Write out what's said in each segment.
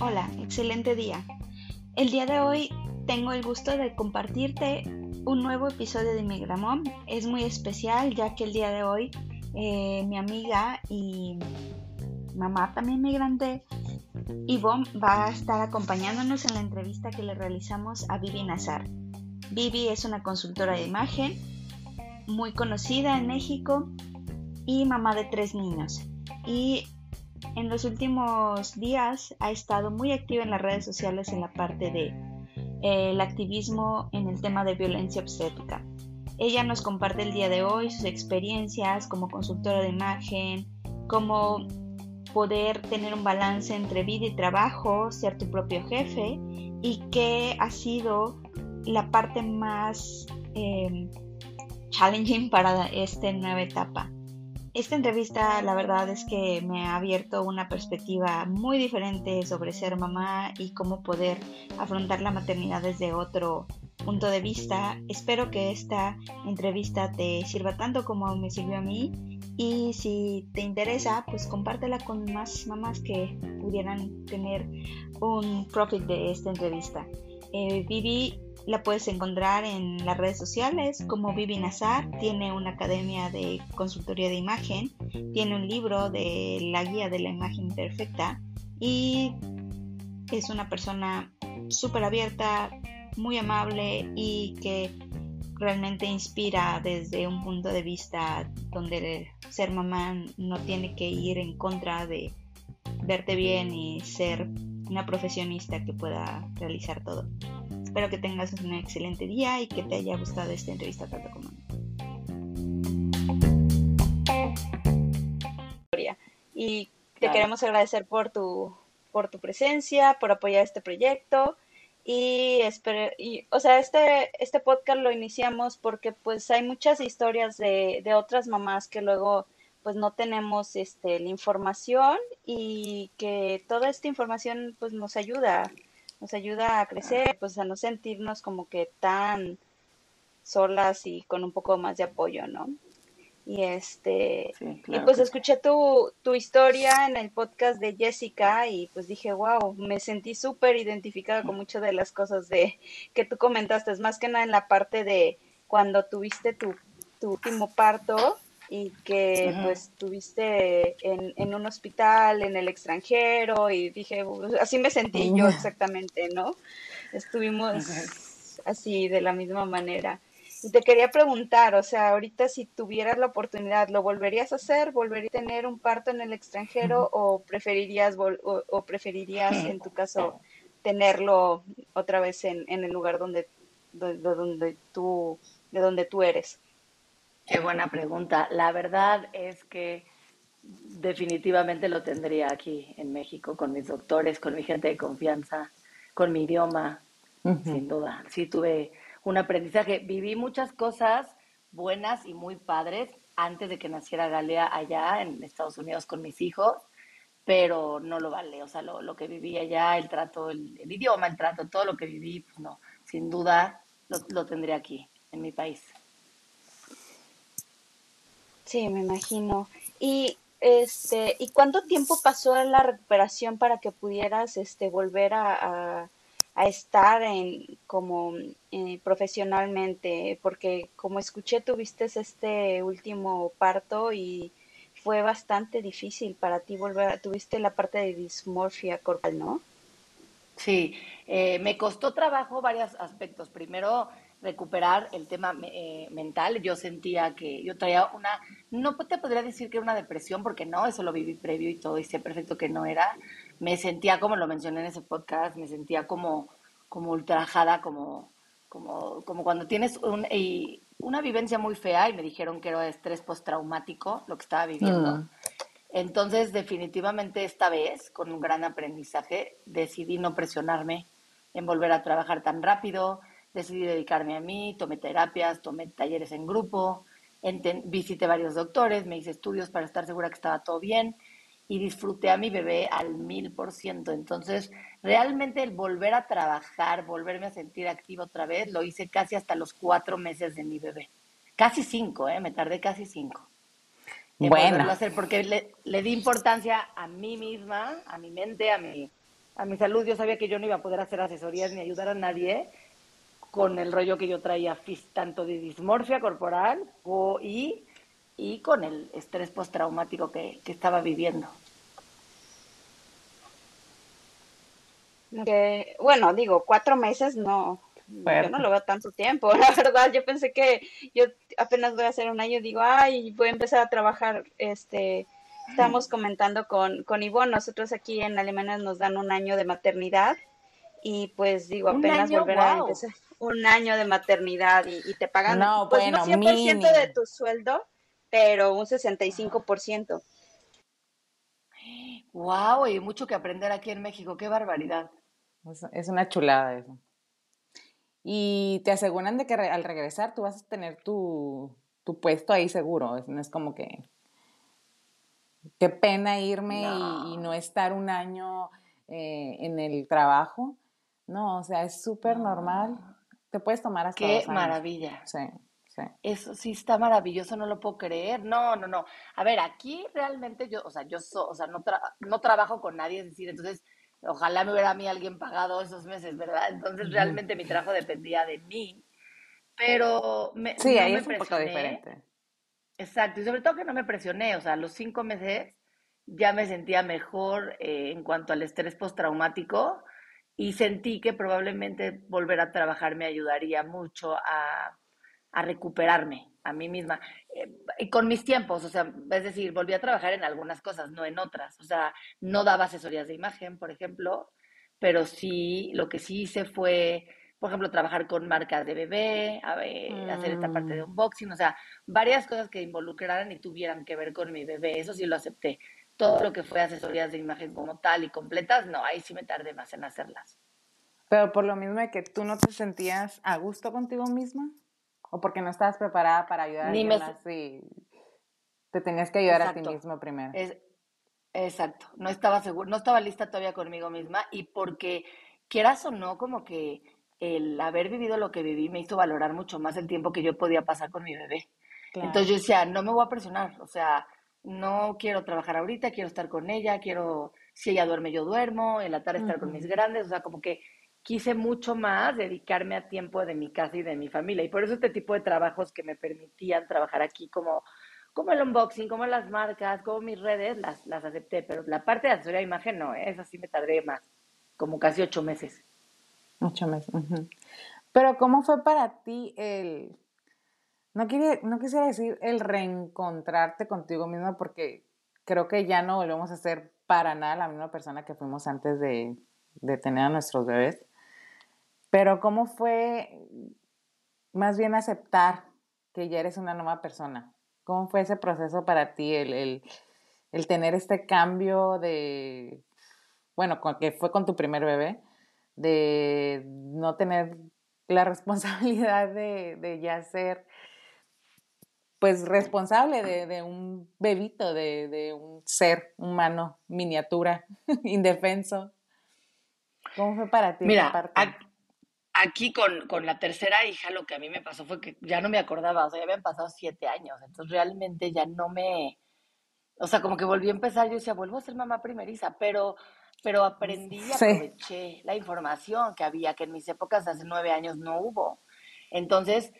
Hola, excelente día. El día de hoy tengo el gusto de compartirte un nuevo episodio de Migramón. Es muy especial ya que el día de hoy eh, mi amiga y mamá también migrante, Ivonne, va a estar acompañándonos en la entrevista que le realizamos a Vivi Nazar. Vivi es una consultora de imagen muy conocida en México y mamá de tres niños. Y en los últimos días ha estado muy activa en las redes sociales en la parte de eh, el activismo en el tema de violencia obstétrica. Ella nos comparte el día de hoy sus experiencias como consultora de imagen, cómo poder tener un balance entre vida y trabajo, ser tu propio jefe y qué ha sido la parte más eh, challenging para esta nueva etapa. Esta entrevista la verdad es que me ha abierto una perspectiva muy diferente sobre ser mamá y cómo poder afrontar la maternidad desde otro punto de vista. Espero que esta entrevista te sirva tanto como me sirvió a mí y si te interesa pues compártela con más mamás que pudieran tener un profit de esta entrevista. Eh, la puedes encontrar en las redes sociales como Vivi Nazar. Tiene una academia de consultoría de imagen. Tiene un libro de la guía de la imagen perfecta. Y es una persona súper abierta, muy amable y que realmente inspira desde un punto de vista donde ser mamá no tiene que ir en contra de verte bien y ser una profesionista que pueda realizar todo. Espero que tengas un excelente día y que te haya gustado esta entrevista tanto como a mí. Y te queremos agradecer por tu, por tu presencia, por apoyar este proyecto. Y, espero, y o sea, este, este podcast lo iniciamos porque pues hay muchas historias de, de otras mamás que luego pues no tenemos este, la información y que toda esta información pues nos ayuda nos ayuda a crecer, pues a no sentirnos como que tan solas y con un poco más de apoyo, ¿no? Y este, y pues escuché tu, tu historia en el podcast de Jessica y pues dije, wow, me sentí súper identificada con muchas de las cosas de que tú comentaste, es más que nada en la parte de cuando tuviste tu, tu último parto, y que pues tuviste en, en, un hospital en el extranjero y dije, así me sentí yo exactamente, ¿no? Estuvimos así de la misma manera. Y te quería preguntar, o sea, ahorita si tuvieras la oportunidad, ¿lo volverías a hacer? ¿Volverías a tener un parto en el extranjero o preferirías, o, preferirías en tu caso tenerlo otra vez en, en el lugar donde, donde tú, de donde tú eres? Qué buena pregunta. La verdad es que definitivamente lo tendría aquí en México, con mis doctores, con mi gente de confianza, con mi idioma, sin duda. Sí tuve un aprendizaje. Viví muchas cosas buenas y muy padres antes de que naciera Galea allá en Estados Unidos con mis hijos, pero no lo vale. O sea, lo, que viví allá, el trato, el, idioma, el trato, todo lo que viví, pues no, sin duda lo, lo tendría aquí, en mi país. Sí, me imagino. Y este, ¿y cuánto tiempo pasó en la recuperación para que pudieras este volver a, a, estar en como eh, profesionalmente? Porque como escuché, tuviste este último parto y fue bastante difícil para ti volver, tuviste la parte de dismorfia corporal, ¿no? Sí, eh, me costó trabajo varios aspectos. Primero, recuperar el tema eh, mental. Yo sentía que yo traía una, no te podría decir que era una depresión, porque no, eso lo viví previo y todo, y sé perfecto que no era. Me sentía, como lo mencioné en ese podcast, me sentía como, como ultrajada, como, como, como cuando tienes un, y una vivencia muy fea y me dijeron que era estrés postraumático lo que estaba viviendo. Mm. Entonces, definitivamente esta vez, con un gran aprendizaje, decidí no presionarme en volver a trabajar tan rápido, decidí dedicarme a mí, tomé terapias, tomé talleres en grupo, visité varios doctores, me hice estudios para estar segura que estaba todo bien y disfruté a mi bebé al mil por ciento. Entonces, realmente el volver a trabajar, volverme a sentir activa otra vez, lo hice casi hasta los cuatro meses de mi bebé. Casi cinco, ¿eh? Me tardé casi cinco. en bueno. hacer, porque le, le, di importancia a mí misma, a mi mente, a mi, a mi salud. Yo sabía que yo no iba a poder hacer asesorías ni ayudar a nadie con el rollo que yo traía, tanto de dismorfia corporal o, y, y con el estrés postraumático que, que estaba viviendo. Que, bueno, digo, cuatro meses no, yo no lo veo tanto tiempo, la verdad, yo pensé que yo apenas voy a hacer un año, digo, ay, voy a empezar a trabajar, este, estamos comentando con, con Ivonne, nosotros aquí en Alemania nos dan un año de maternidad y pues digo, apenas volver a empezar un año de maternidad y, te pagan no, pues no 100% de tu sueldo, pero un 65%. Wow, y mucho que aprender aquí en México, qué barbaridad. Es una chulada eso. Y te aseguran de que al regresar tú vas a tener tu, puesto ahí seguro. No es como que. Qué pena irme Y, no estar un año eh, en el trabajo. No, o sea, es súper normal. Te puedes tomar hasta Qué maravilla. Sí, sí. Eso sí está maravilloso, no lo puedo creer. No, no, no. A ver, aquí realmente yo, o sea, yo o sea, no, no trabajo con nadie, es decir, entonces Ojalá me hubiera a mí alguien pagado esos meses, ¿verdad? Entonces realmente mi trabajo dependía de mí. Pero me, sí, ahí es un poco diferente. Exacto, y sobre todo que no me presioné, o sea, los cinco meses ya me sentía mejor eh, en cuanto al estrés postraumático y sentí que probablemente volver a trabajar me ayudaría mucho a, a recuperarme a mí misma. Eh, y con mis tiempos, o sea, es decir, volví a trabajar en algunas cosas, no en otras. O sea, no daba asesorías de imagen, por ejemplo, pero sí, lo que sí hice fue, por ejemplo, trabajar con marcas de bebé, a ver, hacer esta parte de mm. unboxing, o sea, varias cosas que involucraran y tuvieran que ver con mi bebé, eso sí lo acepté. Todo lo que fue asesorías de imagen como tal y completas, no, ahí sí me tardé más en hacerlas. Pero por lo mismo de que tú no te sentías a gusto contigo misma. O porque no estabas preparada para ayudar a alguien más y te tenías que ayudar a ti mismo primero. exacto, no estaba seguro, no estaba lista todavía conmigo misma y porque quieras o no, como que el haber vivido lo que viví me hizo valorar mucho más el tiempo que yo podía pasar con mi bebé. Entonces yo decía, no me voy a presionar, o sea, no quiero trabajar ahorita, quiero estar con ella, quiero, si ella duerme, yo duermo, en la tarde estar con mis grandes, o sea, como que quise mucho más dedicarme a tiempo de mi casa y de mi familia. Y por eso este tipo de trabajos que me permitían trabajar aquí como, como el unboxing, como las marcas, como mis redes, las, las acepté. Pero la parte de asesoría de imagen no, ¿eh? esa sí me tardé más, como casi ocho meses. Ocho meses. Pero ¿cómo fue para ti el... No, quería, no quisiera decir el reencontrarte contigo misma porque creo que ya no volvemos a ser para nada la misma persona que fuimos antes de, de tener a nuestros bebés. Pero ¿cómo fue más bien aceptar que ya eres una nueva persona? ¿Cómo fue ese proceso para ti, el, tener este cambio de, bueno, que fue con tu primer bebé, de no tener la responsabilidad de, ya ser, pues, responsable de, un bebito, de, de, un ser humano, miniatura, indefenso? ¿Cómo fue para ti? Mira, aquí con, con, la tercera hija lo que a mí me pasó fue que ya no me acordaba, o sea, ya habían pasado siete años, entonces realmente ya no me, o sea, como que volví a empezar, yo decía, vuelvo a ser mamá primeriza, pero, pero aprendí y aproveché la información que había, que en mis épocas hace nueve años no hubo. Entonces,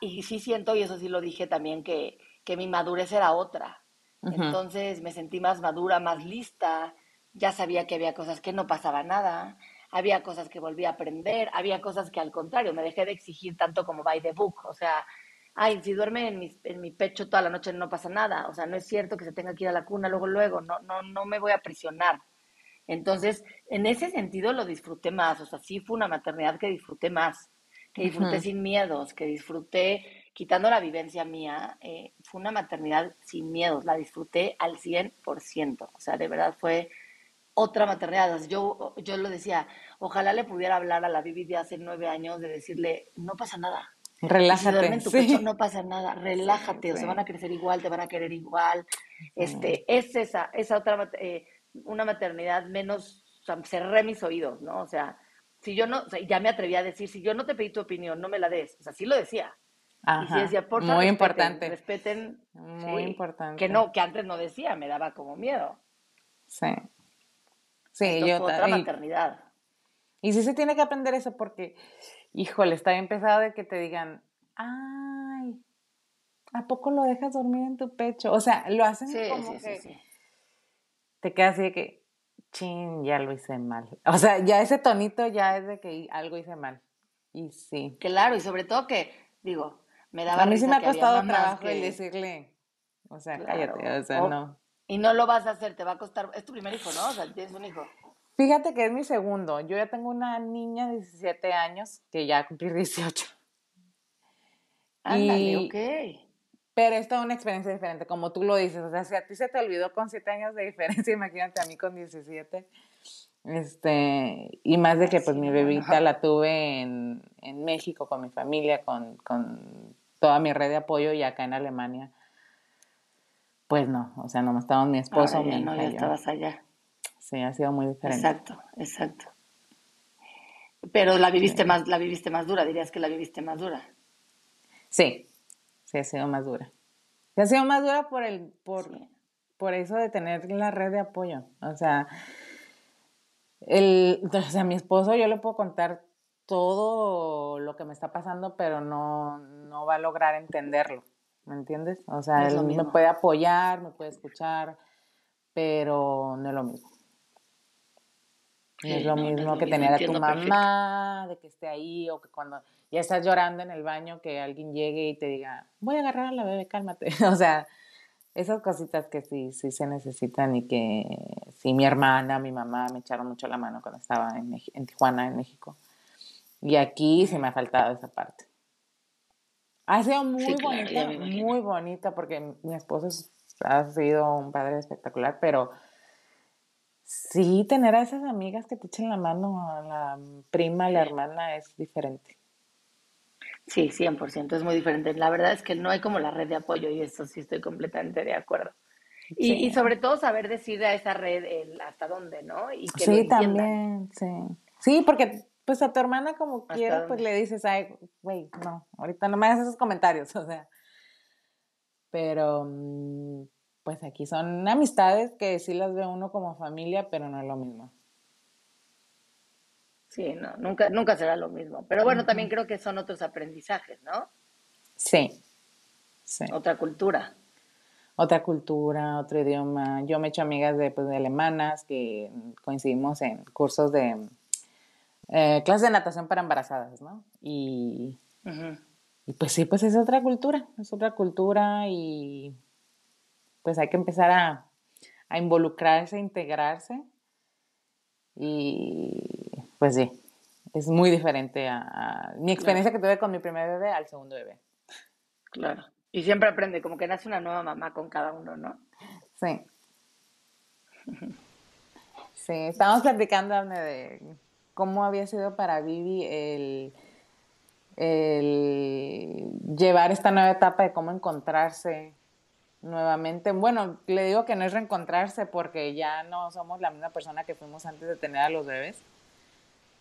y sí siento, y eso sí lo dije también, que, que mi madurez era otra. Entonces me sentí más madura, más lista, ya sabía que había cosas que no pasaba nada, había cosas que volví a aprender, había cosas que al contrario, me dejé de exigir tanto como by the book, o sea, ay, si duerme en mi, en mi pecho toda la noche no pasa nada, o sea, no es cierto que se tenga que ir a la cuna luego, luego, no, no, no me voy a presionar. Entonces, en ese sentido lo disfruté más, o sea, sí fue una maternidad que disfruté más, que disfruté sin miedos, que disfruté, quitando la vivencia mía, eh, fue una maternidad sin miedos, la disfruté al 100%, o sea, de verdad fue otra maternidad. Yo, yo lo decía, ojalá le pudiera hablar a la Bibi de hace nueve años de decirle, no pasa nada. Relájate. en tu pecho, no pasa nada, relájate, o se van a crecer igual, te van a querer igual. Este, es esa, esa otra, eh, una maternidad menos, o sea, cerré mis oídos, ¿no? O sea, si yo no, o sea, ya me atreví a decir, si yo no te pedí tu opinión, no me la des. O sea, sí lo decía. y sí decía, por favor, muy importante. respeten. Muy importante. Que no, que antes no decía, me daba como miedo. Sí. Sí, yo otra maternidad. Y sí se tiene que aprender eso porque, híjole, está bien pesado de que te digan, ay, ¿a poco lo dejas dormir en tu pecho? O sea, lo hacen como que te queda así de que, chin, ya lo hice mal. O sea, ya ese tonito ya es de que algo hice mal. Y sí. Claro, y sobre todo que, digo, me daba A mí sí me ha costado trabajo el decirle, o sea, cállate, o sea, no. Y no lo vas a hacer, te va a costar, es tu primer hijo, ¿no? O sea, tienes un hijo. Fíjate que es mi segundo. Yo ya tengo una niña de 17 años que ya cumplir 18. Ándale, ok. Pero es toda una experiencia diferente, como tú lo dices. O sea, si a ti se te olvidó con 7 años de diferencia, imagínate a mí con 17. Este, y más de que pues mi bebita la tuve en, en, México con mi familia, con, con, toda mi red de apoyo y acá en Alemania. Pues no, o sea, no estábamos mi esposo, mi hija. No, ya estabas allá. Sí, ha sido muy diferente. Exacto, exacto. Pero la viviste más, la viviste más dura, dirías que la viviste más dura. Sí, sí ha sido más dura. Sí ha sido más dura por el, por, por eso de tener la red de apoyo. O sea, el, o sea, mi esposo yo le puedo contar todo lo que me está pasando, pero no, no va a lograr entenderlo. ¿Me entiendes? O sea, él me puede apoyar, me puede escuchar, pero no es lo mismo es lo mismo que tener a tu mamá, de que esté ahí, o que cuando ya estás llorando en el baño, que alguien llegue y te diga, voy a agarrar a la bebé, cálmate. o sea, esas cositas que sí, sí se necesitan y que sí, mi hermana, mi mamá me echaron mucho la mano cuando estaba en, en Tijuana, en México. Y aquí sí me ha faltado esa parte. Ha sido muy bonita, muy bonita, porque mi esposo ha sido un padre espectacular, pero Sí, tener a esas amigas que te echen la mano, a la prima, a la hermana, es diferente. Sí, 100%, es muy diferente. La verdad es que no hay como la red de apoyo y eso sí estoy completamente de acuerdo. Y, sobre todo saber decir a esa red el hasta dónde, ¿no? Y que sí, también, sí. Sí, porque pues a tu hermana como quiera, pues le dices, ay, güey, no, ahorita no me hagas esos comentarios, o sea. Pero mm, pues aquí son amistades que sí las ve uno como familia, pero no es lo mismo. Sí, no, nunca, nunca será lo mismo. Pero bueno, también creo que son otros aprendizajes, ¿no? Sí, sí. Otra cultura. Otra cultura, otro idioma. Yo me he hecho amigas de, pues, de alemanas que coincidimos en cursos de eh, clases de natación para embarazadas, ¿no? Y, y pues sí, pues es otra cultura, es otra cultura y pues hay que empezar a, involucrarse, a integrarse. Y pues sí, es muy diferente a, mi experiencia que tuve con mi primer bebé al segundo bebé. Claro. Y siempre aprende, como que nace una nueva mamá con cada uno, ¿no? Sí. Sí, estábamos platicando de cómo había sido para Vivi el, el llevar esta nueva etapa de cómo encontrarse nuevamente. Bueno, le digo que no es reencontrarse porque ya no somos la misma persona que fuimos antes de tener a los bebés.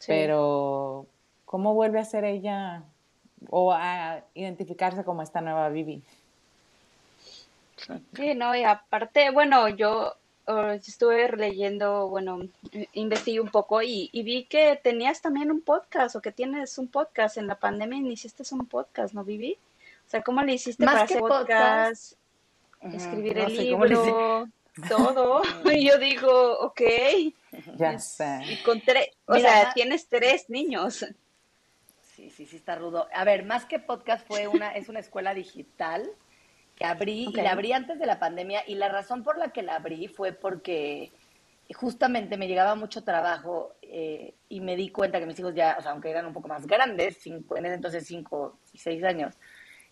Pero, ¿cómo vuelve a ser ella o a identificarse como esta nueva Vivi? Sí, no, y aparte, bueno, yo estuve leyendo, bueno, investigué un poco y, vi que tenías también un podcast o que tienes un podcast en la pandemia, iniciaste un podcast, ¿no, Vivi? O sea, ¿cómo le hiciste para hacer podcast? Escribir el libro, todo. y yo digo, ok. Ya sé. Y con tres, o sea, tienes tres niños. Sí, sí, sí, está rudo. A ver, más que podcast fue una, es una escuela digital que abrí, y la abrí antes de la pandemia, y la razón por la que la abrí fue porque justamente me llegaba mucho trabajo eh, y me di cuenta que mis hijos ya, o sea, aunque eran un poco más grandes, cinco, en ese entonces cinco y seis años,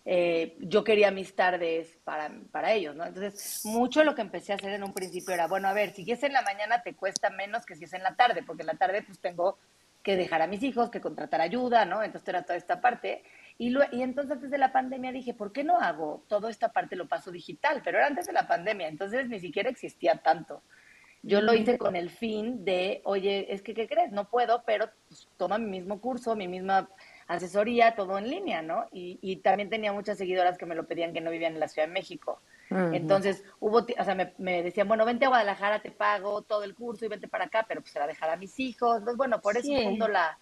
eh, yo quería mis tardes para, para ellos, ¿no? Entonces, mucho lo que empecé a hacer en un principio era, bueno, a ver, si es en la mañana te cuesta menos que si es en la tarde, porque en la tarde pues tengo que dejar a mis hijos, que contratar ayuda, ¿no? Entonces era toda esta parte. Y, lo, y entonces antes de la pandemia dije, ¿por qué no hago toda esta parte, lo paso digital? Pero era antes de la pandemia, entonces ni siquiera existía tanto. Yo lo hice con el fin de, oye, es que, ¿qué crees? No puedo, pero pues, toma mi mismo curso, mi misma asesoría, todo en línea, ¿no? Y, y también tenía muchas seguidoras que me lo pedían que no vivían en la Ciudad de México. Entonces, hubo, o sea, me, me, decían, bueno, vente a Guadalajara, te pago todo el curso y vente para acá, pero pues se la dejar a mis hijos. Entonces, bueno, por eso fundo la,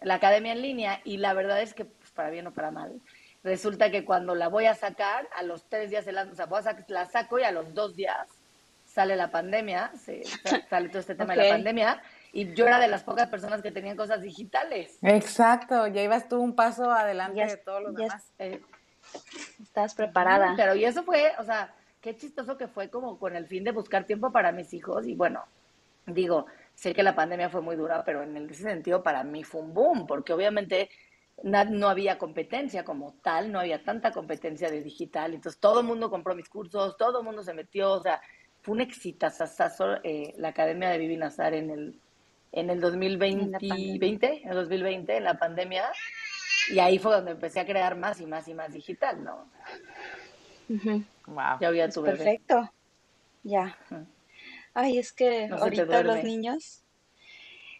la academia en línea y la verdad es que, pues para bien o para mal, resulta que cuando la voy a sacar, a los tres días, de la, o sea, voy a la saco y a los dos días sale la pandemia, se, sale todo este tema de la pandemia y yo era de las pocas personas que tenían cosas digitales. Exacto, ya ibas tú un paso adelante de todos los demás. Eh, Estás preparada. Pero y eso fue, o sea, qué chistoso que fue como con el fin de buscar tiempo para mis hijos y bueno, digo, sé que la pandemia fue muy dura, pero en ese sentido para mí fue un boom, porque obviamente no había competencia como tal, no había tanta competencia de digital, entonces todo el mundo compró mis cursos, todo el mundo se metió, o sea, fue un éxito eh, la Academia de Vivi Nazar en el, en el 2020, en el 2020, en la pandemia, y ahí fue donde empecé a crear más y más y más digital, ¿no? Wow. Ya había tu bebé. Perfecto. Ya. Ay, es que ahorita los niños.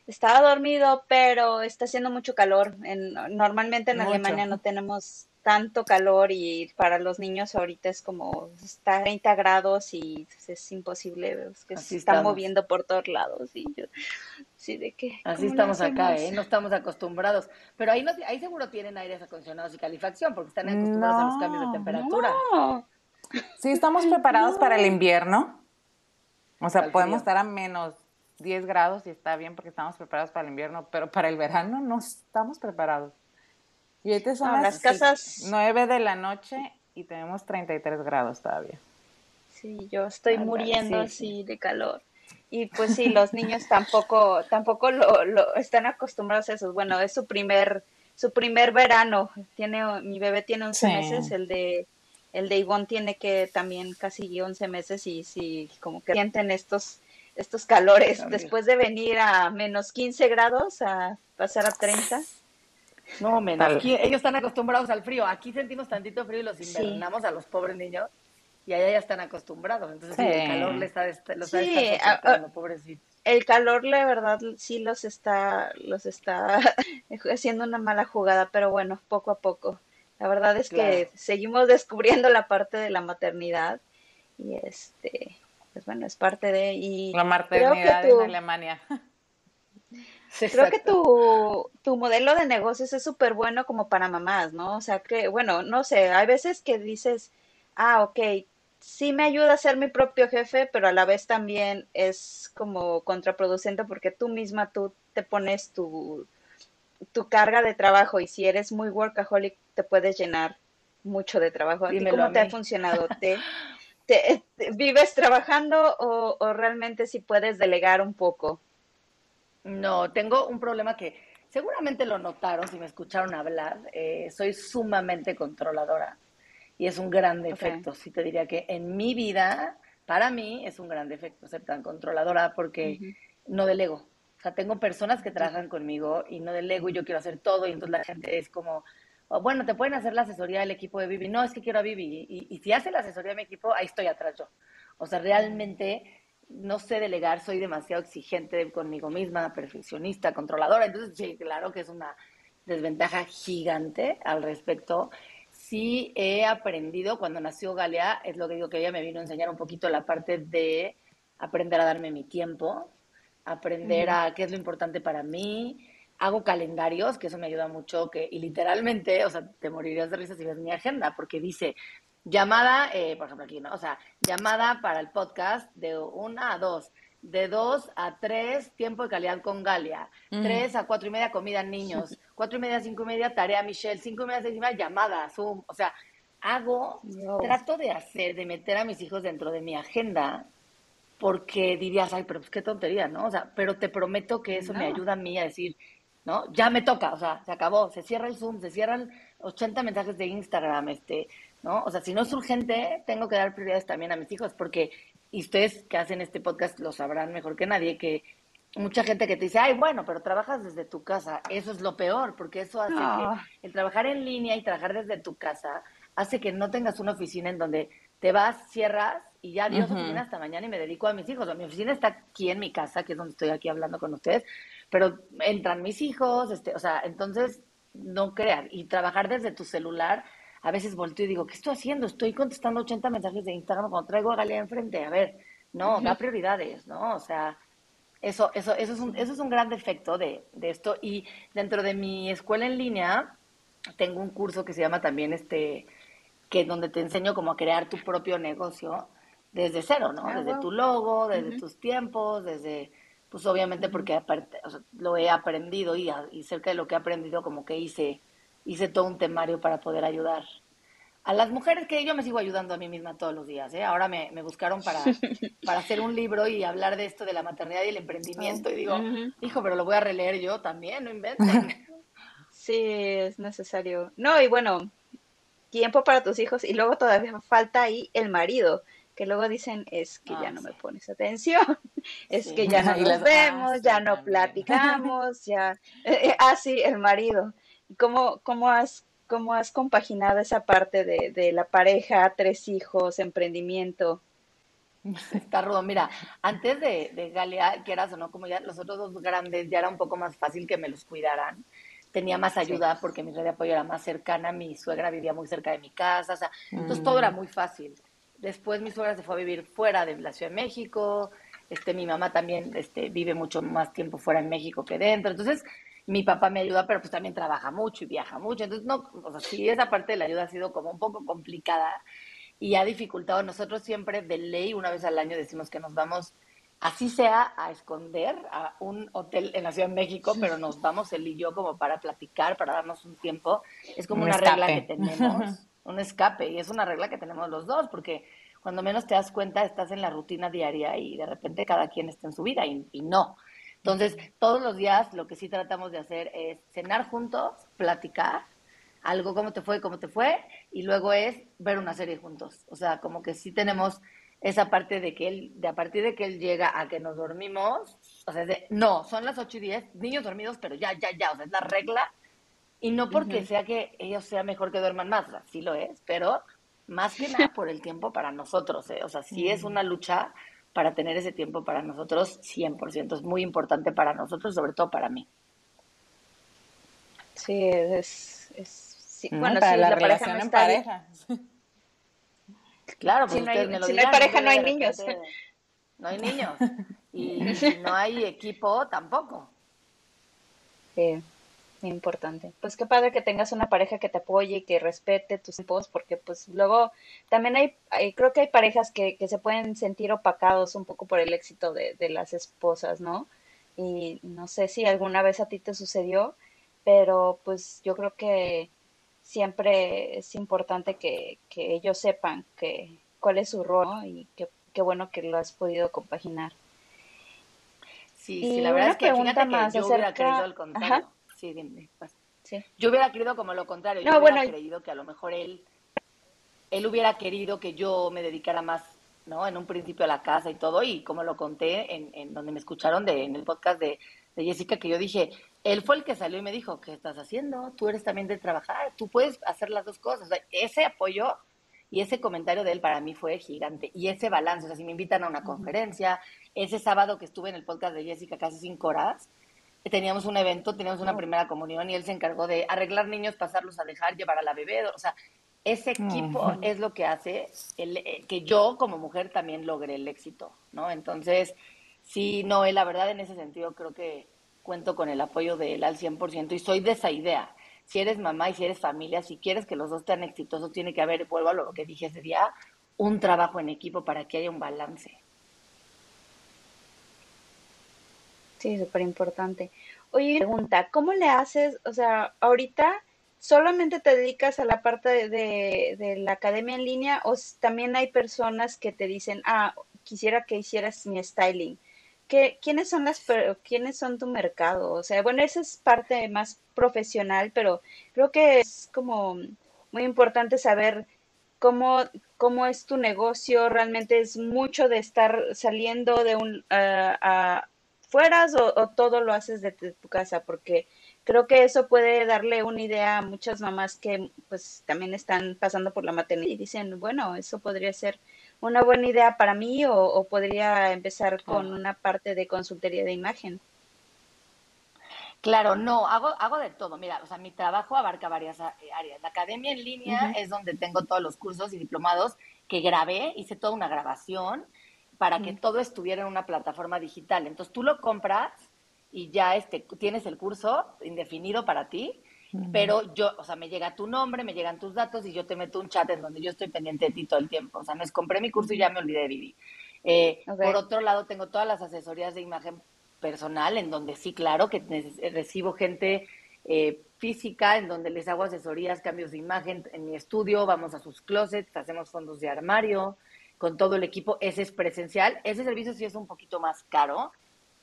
Estaba dormido, pero está haciendo mucho calor. En, normalmente en Alemania no tenemos tanto calor y para los niños ahorita es como está 30 grados y es imposible, es que se está moviendo por todos lados y yo sí de qué así estamos acá, ¿eh? no estamos acostumbrados, pero ahí no, ahí seguro tienen aires acondicionados y calefacción porque están acostumbrados a los cambios de temperatura. No. Sí, estamos preparados para el invierno. O sea, podemos estar a menos 10 grados y está bien porque estamos preparados para el invierno, pero para el verano no estamos preparados. Y ahorita son las, casas 9 de la noche y tenemos 33 grados todavía. Sí, yo estoy muriendo así de calor. Y pues sí, los niños tampoco, tampoco lo, lo, están acostumbrados a eso. Bueno, es su primer, su primer verano. Tiene, mi bebé tiene 11 meses, el de, el de Ivonne tiene que también casi 11 meses y sí, como que sienten estos, estos calores. Después de venir a menos 15 grados, a pasar a 30 no, menos. Aquí, ellos están acostumbrados al frío. Aquí sentimos tantito frío y los invernamos a los pobres niños. Y allá ya están acostumbrados. Entonces, el calor les está, los sí, El calor, la verdad, sí los está, los está haciendo una mala jugada, pero bueno, poco a poco. La verdad es que seguimos descubriendo la parte de la maternidad y este, pues bueno, es parte de y la maternidad en Alemania. Creo que tu, tu modelo de negocios es súper bueno como para mamás, ¿no? O sea, que, bueno, no sé, hay veces que dices, ah, ok, sí me ayuda a ser mi propio jefe, pero a la vez también es como contraproducente porque tú misma, tú te pones tu, tu carga de trabajo y si eres muy workaholic te puedes llenar mucho de trabajo. cómo te ha funcionado? ¿Te, te, vives trabajando o, o realmente si puedes delegar un poco? No, tengo un problema que seguramente lo notaron si me escucharon hablar. Eh, soy sumamente controladora y es un gran defecto. Sí te diría que en mi vida, para mí, es un gran defecto ser tan controladora porque no delego. O sea, tengo personas que trabajan conmigo y no delego y yo quiero hacer todo y entonces la gente es como, oh, bueno, te pueden hacer la asesoría del equipo de Vivi. No, es que quiero a Vivi. Y, y si hace la asesoría de mi equipo, ahí estoy atrás yo. O sea, realmente no sé delegar, soy demasiado exigente conmigo misma, perfeccionista, controladora. Entonces, sí, claro que es una desventaja gigante al respecto. Sí he aprendido, cuando nació Galia, es lo que digo que ella me vino a enseñar un poquito la parte de aprender a darme mi tiempo, aprender a qué es lo importante para mí. Hago calendarios, que eso me ayuda mucho, que, y literalmente, o sea, te morirías de risa si ves mi agenda, porque dice, Llamada, eh, por ejemplo aquí, ¿no? O sea, llamada para el podcast de una a dos, de dos a tres, tiempo de calidad con Galia, tres a cuatro y media, comida niños, cuatro y media, cinco y media, tarea Michelle, cinco y media, seis y media, llamada, Zoom. O sea, hago, trato de hacer, de meter a mis hijos dentro de mi agenda, porque dirías, ay, pero pues qué tontería, ¿no? O sea, pero te prometo que eso me ayuda a mí a decir, ¿no? Ya me toca, o sea, se acabó, se cierra el Zoom, se cierran 80 mensajes de Instagram, este, ¿no? O sea, si no es urgente, tengo que dar prioridades también a mis hijos, porque, y ustedes que hacen este podcast lo sabrán mejor que nadie, que mucha gente que te dice, ay, bueno, pero trabajas desde tu casa, eso es lo peor, porque eso hace que el trabajar en línea y trabajar desde tu casa hace que no tengas una oficina en donde te vas, cierras y ya Dios oficina hasta mañana y me dedico a mis hijos. O mi oficina está aquí en mi casa, que es donde estoy aquí hablando con ustedes, pero entran mis hijos, este, o sea, entonces no crean, y trabajar desde tu celular, a veces volteo y digo, ¿qué estoy haciendo? Estoy contestando 80 mensajes de Instagram cuando traigo a Galea enfrente. A ver, no, da prioridades, ¿no? O sea, eso, eso, eso, es, un, eso es un gran defecto de, de esto. Y dentro de mi escuela en línea, tengo un curso que se llama también este, que donde te enseño cómo crear tu propio negocio desde cero, ¿no? Ah, desde tu logo, desde tus tiempos, desde, pues obviamente porque aparte, lo he aprendido y, y, cerca de lo que he aprendido como que hice, hice todo un temario para poder ayudar a las mujeres que yo me sigo ayudando a mí misma todos los días, ¿eh? Ahora me, me buscaron para, para hacer un libro y hablar de esto de la maternidad y el emprendimiento y digo, hijo, pero lo voy a releer yo también, no inventen. Sí, es necesario. No, y bueno, tiempo para tus hijos y luego todavía falta ahí el marido, que luego dicen, es que ya ah, no me pones atención, es que ya no nos vemos, ya no platicamos, ya... Ah, sí, el marido. ¿Cómo, cómo, has, ¿Cómo has compaginado esa parte de, de la pareja, tres hijos, emprendimiento? Está rudo. Mira, antes de, de Galea, quieras o no, como ya los otros dos grandes, ya era un poco más fácil que me los cuidaran tenía más ayuda porque mi red de apoyo era más cercana, mi suegra vivía muy cerca de mi casa, o sea, entonces todo era mm. muy fácil. Después mi suegra se fue a vivir fuera de la Ciudad de México, este, mi mamá también este, vive mucho más tiempo fuera de México que dentro, entonces mi papá me ayuda, pero pues también trabaja mucho y viaja mucho, entonces no, o sea, sí, esa parte de la ayuda ha sido como un poco complicada y ha dificultado. Nosotros siempre de ley, una vez al año decimos que nos vamos así sea a esconder a un hotel en la Ciudad de México, pero nos vamos él y yo como para platicar, para darnos un tiempo. Es como una regla que tenemos, un escape, y es una regla que tenemos los dos, porque cuando menos te das cuenta estás en la rutina diaria y de repente cada quien está en su vida y, y no. Entonces, todos los días lo que sí tratamos de hacer es cenar juntos, platicar, algo cómo te fue, cómo te fue, y luego es ver una serie juntos. O sea, como que sí tenemos esa parte de que él, de a partir de que él llega a que nos dormimos, o sea, de, no, son las 8 y 10, niños dormidos, pero ya, ya, ya, o sea, es la regla. Y no porque sea que ellos sea mejor que duerman más, o sí lo es, pero más que nada por el tiempo para nosotros, ¿eh? o sea, sí es una lucha para tener ese tiempo para nosotros 100%, es muy importante para nosotros, sobre todo para mí. Sí, es, es sí. bueno, para la, relación en pareja. Claro, pues si, no hay, me lo si no hay pareja, no hay niños. No hay niños. Y si no hay equipo, tampoco. Sí, importante. Pues qué padre que tengas una pareja que te apoye y que respete tus tiempos, porque pues luego también hay, creo que hay parejas que, que se pueden sentir opacados un poco por el éxito de, de las esposas, ¿no? Y no sé si alguna vez a ti te sucedió, pero pues yo creo que siempre es importante que, ellos sepan que, cuál es su rol y qué bueno que lo has podido compaginar. Sí, sí, la verdad es que fíjate que yo hubiera querido al contrario. Sí, dime. Sí. Yo hubiera querido como lo contrario. Yo hubiera creído que a lo mejor él, él hubiera querido que yo me dedicara más, ¿no? En un principio a la casa y todo, y como lo conté en, en donde me escucharon de, en el podcast de, de Jessica, que yo dije, él fue el que salió y me dijo, ¿qué estás haciendo? Tú eres también de trabajar, tú puedes hacer las dos cosas. ese apoyo y ese comentario de él para mí fue gigante. Y ese balance, o sea, si me invitan a una conferencia, ese sábado que estuve en el podcast de Jessica casi cinco horas, teníamos un evento, teníamos una primera comunión y él se encargó de arreglar niños, pasarlos a dejar, llevar a la bebé, o sea, ese equipo es lo que hace el, eh, que yo como mujer también logre el éxito, ¿no? Entonces, sí, no, la verdad en ese sentido creo que cuento con el apoyo de él al 100% y soy de esa idea. Si eres mamá y si eres familia, si quieres que los dos sean exitosos, tiene que haber, vuelvo a lo que dije ese día, un trabajo en equipo para que haya un balance. Sí, súper importante. Oye, pregunta, ¿cómo le haces? O sea, ahorita solamente te dedicas a la parte de, de, la academia en línea o también hay personas que te dicen, ah, quisiera que hicieras mi styling ¿quiénes son las quiénes son tu mercado? O sea, bueno, esa es parte más profesional, pero creo que es como muy importante saber cómo, cómo es tu negocio, realmente es mucho de estar saliendo de un a fueras o, todo lo haces desde tu casa, porque creo que eso puede darle una idea a muchas mamás que pues también están pasando por la maternidad y dicen, bueno, eso podría ser una buena idea para mí o, podría empezar con una parte de consultoría de imagen? Claro, no, hago, hago de todo. Mira, o sea, mi trabajo abarca varias eh, áreas. La academia en línea es donde tengo todos los cursos y diplomados que grabé, hice toda una grabación para que todo estuviera en una plataforma digital. Entonces tú lo compras y ya este, tienes el curso indefinido para ti, pero yo, o sea, me llega tu nombre, me llegan tus datos y yo te meto un chat en donde yo estoy pendiente de ti todo el tiempo. O sea, no es compré mi curso y ya me olvidé de Vivi. Eh, por otro lado, tengo todas las asesorías de imagen personal, en donde sí, claro, que recibo gente eh, física, en donde les hago asesorías, cambios de imagen en mi estudio, vamos a sus closets, hacemos fondos de armario, con todo el equipo, ese es presencial. Ese servicio sí es un poquito más caro,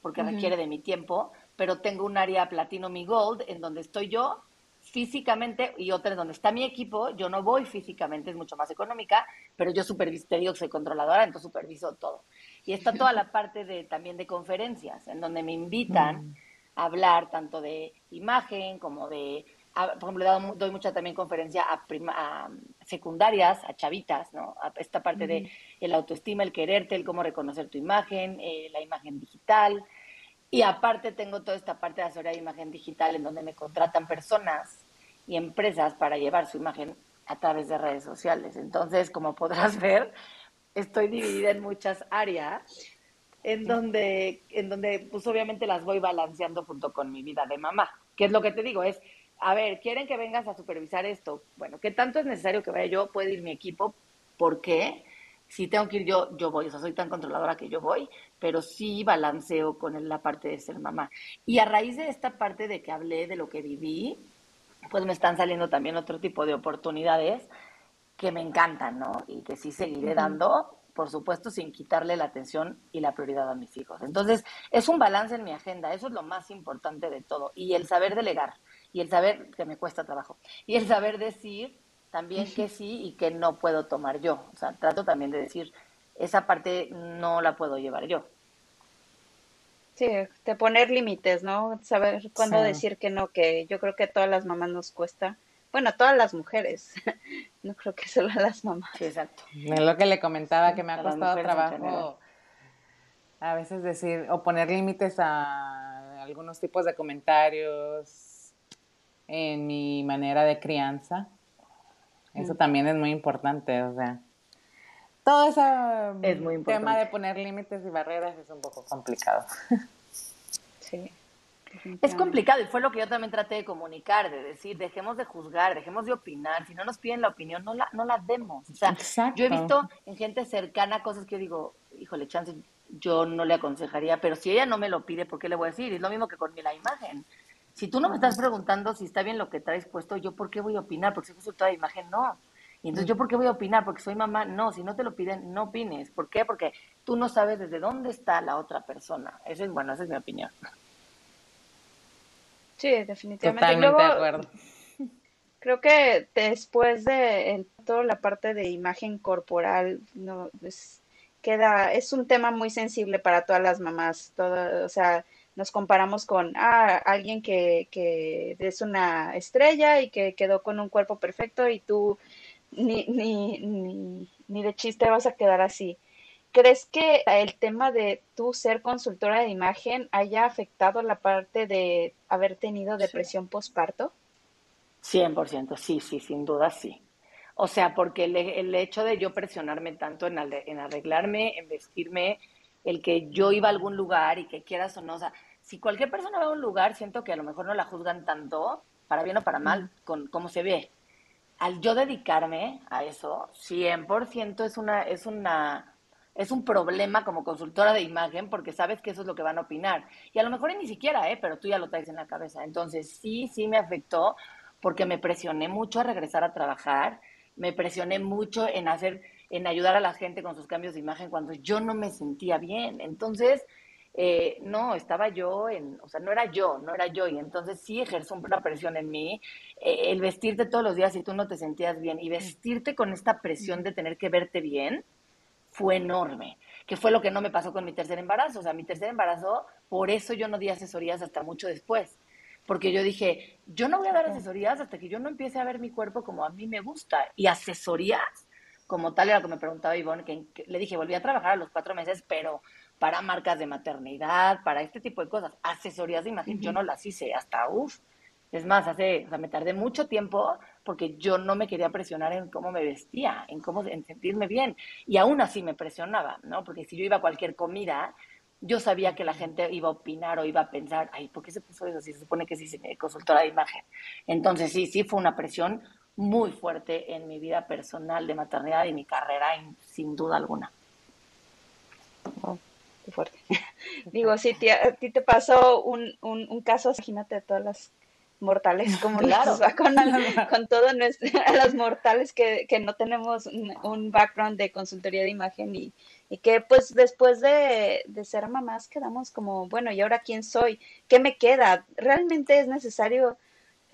porque requiere de mi tiempo, pero tengo un área Platino Mi Gold, en donde estoy yo físicamente y otra en donde está mi equipo. Yo no voy físicamente, es mucho más económica, pero yo superviso, te digo que soy controladora, entonces superviso todo. Y está toda la parte de también de conferencias, en donde me invitan mm. a hablar tanto de imagen como de, por ejemplo, doy mucha también conferencia a, secundarias, a chavitas, ¿no? A esta parte de el autoestima, el quererte, el cómo reconocer tu imagen, eh, la imagen digital. Y aparte tengo toda esta parte de asesoría de imagen digital en donde me contratan personas y empresas para llevar su imagen a través de redes sociales. Entonces, como podrás ver, estoy dividida en muchas áreas en donde, en donde pues obviamente las voy balanceando junto con mi vida de mamá. ¿Qué es lo que te digo? Es, a ver, ¿quieren que vengas a supervisar esto? Bueno, ¿qué tanto es necesario que vaya yo? Puede ir mi equipo. ¿Por qué? Si tengo que ir yo, yo voy. O sea, soy tan controladora que yo voy, pero sí balanceo con la parte de ser mamá. Y a raíz de esta parte de que hablé de lo que viví, pues me están saliendo también otro tipo de oportunidades que me encantan, ¿no? Y que sí seguiré dando, por supuesto, sin quitarle la atención y la prioridad a mis hijos. Entonces, es un balance en mi agenda, eso es lo más importante de todo. Y el saber delegar, y el saber que me cuesta trabajo, y el saber decir también que sí y que no puedo tomar yo. O sea, trato también de decir, esa parte no la puedo llevar yo. Sí, de poner límites, ¿no? Saber cuándo decir que no, que yo creo que a todas las mamás nos cuesta bueno, todas las mujeres, no creo que solo a las mamás. Sí, exacto. Es lo que le comentaba, que me ha costado trabajo a veces decir o poner límites a algunos tipos de comentarios en mi manera de crianza. Eso mm. también es muy importante, o sea. Todo ese tema de poner límites y barreras es un poco complicado. Sí. Es complicado y fue lo que yo también traté de comunicar, de decir, dejemos de juzgar, dejemos de opinar, si no nos piden la opinión, no la, no la demos. O sea, yo he visto en gente cercana cosas que yo digo, híjole, chance, yo no le aconsejaría, pero si ella no me lo pide, ¿por qué le voy a decir? Es lo mismo que con la imagen. Si tú no me estás preguntando si está bien lo que traes puesto, ¿yo por qué voy a opinar? Porque si toda de imagen, no. Y entonces, ¿yo por qué voy a opinar? Porque soy mamá. No, si no te lo piden, no opines. ¿Por qué? Porque tú no sabes desde dónde está la otra persona. Eso es, bueno, esa es mi opinión. Sí, definitivamente. Totalmente de acuerdo. Creo que después de toda la parte de imagen corporal, no es, queda, es un tema muy sensible para todas las mamás. Todo, o sea, nos comparamos con ah, alguien que, que es una estrella y que quedó con un cuerpo perfecto y tú ni, ni, ni, ni de chiste vas a quedar así. ¿Crees que el tema de tú ser consultora de imagen haya afectado la parte de haber tenido depresión postparto? 100%, sí, sí, sin duda sí. O sea, porque el, hecho de yo presionarme tanto en, en, arreglarme, en vestirme, el que yo iba a algún lugar y que quieras o no, o sea, si cualquier persona va a un lugar, siento que a lo mejor no la juzgan tanto, para bien o para mal, con cómo se ve. Al yo dedicarme a eso, 100% es una, es una es un problema como consultora de imagen porque sabes que eso es lo que van a opinar. Y a lo mejor ni siquiera, ¿eh? pero tú ya lo traes en la cabeza. Entonces, sí, sí me afectó porque me presioné mucho a regresar a trabajar, me presioné mucho en hacer, en ayudar a la gente con sus cambios de imagen cuando yo no me sentía bien. Entonces, eh, no, estaba yo en, o sea, no era yo, no era yo, y entonces sí ejerció una presión en mí, eh, el vestirte todos los días y tú no te sentías bien, y vestirte con esta presión de tener que verte bien, fue enorme, que fue lo que no me pasó con mi tercer embarazo. O sea, mi tercer embarazo, por eso yo no di asesorías hasta mucho después, porque yo dije, yo no voy a dar asesorías hasta que yo no empiece a ver mi cuerpo como a mí me gusta. Y asesorías, como tal era lo que me preguntaba Ivonne, que, le dije, volví a trabajar a los cuatro meses, pero para marcas de maternidad, para este tipo de cosas, asesorías de imagen, yo no las hice hasta, uff, es más, hace, o sea, me tardé mucho tiempo porque yo no me quería presionar en cómo me vestía, en cómo, en sentirme bien. Y aún así me presionaba, ¿no? Porque si yo iba a cualquier comida, yo sabía que la gente iba a opinar o iba a pensar, ay, ¿por qué se puso eso? Si se supone que sí se consultora de imagen. Entonces, sí, sí fue una presión muy fuerte en mi vida personal de maternidad y mi carrera, sin duda alguna. qué fuerte. Digo, si a ti te pasó un, un, un caso, imagínate todas las mortales como claro. con, con todo nuestro, a los mortales que, que no tenemos un, background de consultoría de imagen y, y que pues después de, de, ser mamás quedamos como, bueno, ¿y ahora quién soy? ¿Qué me queda? ¿Realmente es necesario?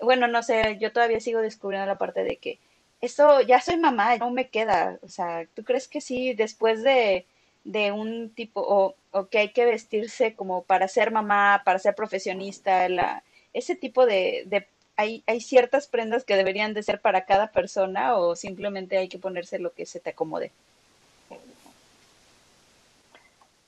Bueno, no sé, yo todavía sigo descubriendo la parte de que eso, ya soy mamá, no me queda. O sea, ¿tú crees que sí, después de, de un tipo, o, o que hay que vestirse como para ser mamá, para ser profesionista, la ese tipo de, de hay, hay, ciertas prendas que deberían de ser para cada persona o simplemente hay que ponerse lo que se te acomode?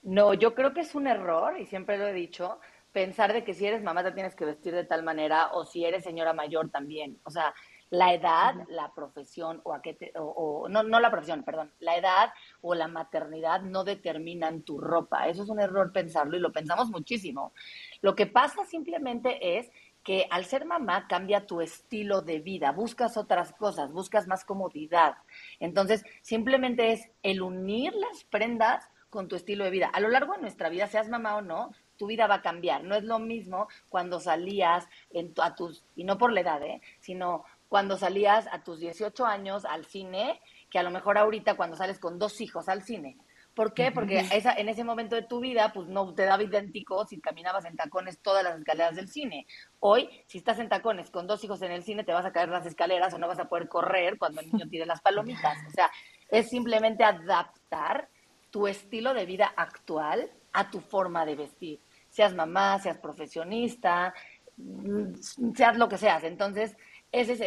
No, yo creo que es un error y siempre lo he dicho, pensar de que si eres mamá te tienes que vestir de tal manera o si eres señora mayor también. O sea, la edad, la profesión o, a qué te, o, no, no la profesión, perdón, la edad o la maternidad no determinan tu ropa. Eso es un error pensarlo y lo pensamos muchísimo. Lo que pasa simplemente es que al ser mamá cambia tu estilo de vida, buscas otras cosas, buscas más comodidad. Entonces, simplemente es el unir las prendas con tu estilo de vida. A lo largo de nuestra vida, seas mamá o no, tu vida va a cambiar. No es lo mismo cuando salías en a tus, y no por la edad, ¿eh? sino cuando salías a tus 18 años al cine, que a lo mejor ahorita cuando sales con dos hijos al cine. ¿Por qué? Porque esa, en ese momento de tu vida, pues no te daba idéntico si caminabas en tacones todas las escaleras del cine. Hoy, si estás en tacones con dos hijos en el cine, te vas a caer las escaleras o no vas a poder correr cuando el niño tire las palomitas. O sea, es simplemente adaptar tu estilo de vida actual a tu forma de vestir. Seas mamá, seas profesionista, mm, seas lo que seas. Entonces, ese es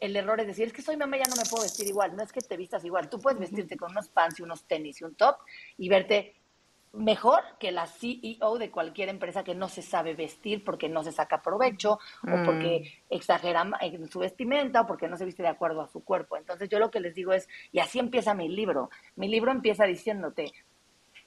el, error, es decir, es que soy mamá, ya no me puedo vestir igual, no es que te vistas igual, tú puedes vestirte con unos pants y unos tenis y un top y verte mejor que la CEO de cualquier empresa que no se sabe vestir porque no se saca provecho o porque mm. exagera en su vestimenta o porque no se viste de acuerdo a su cuerpo. Entonces yo lo que les digo es, y así empieza mi libro, mi libro empieza diciéndote,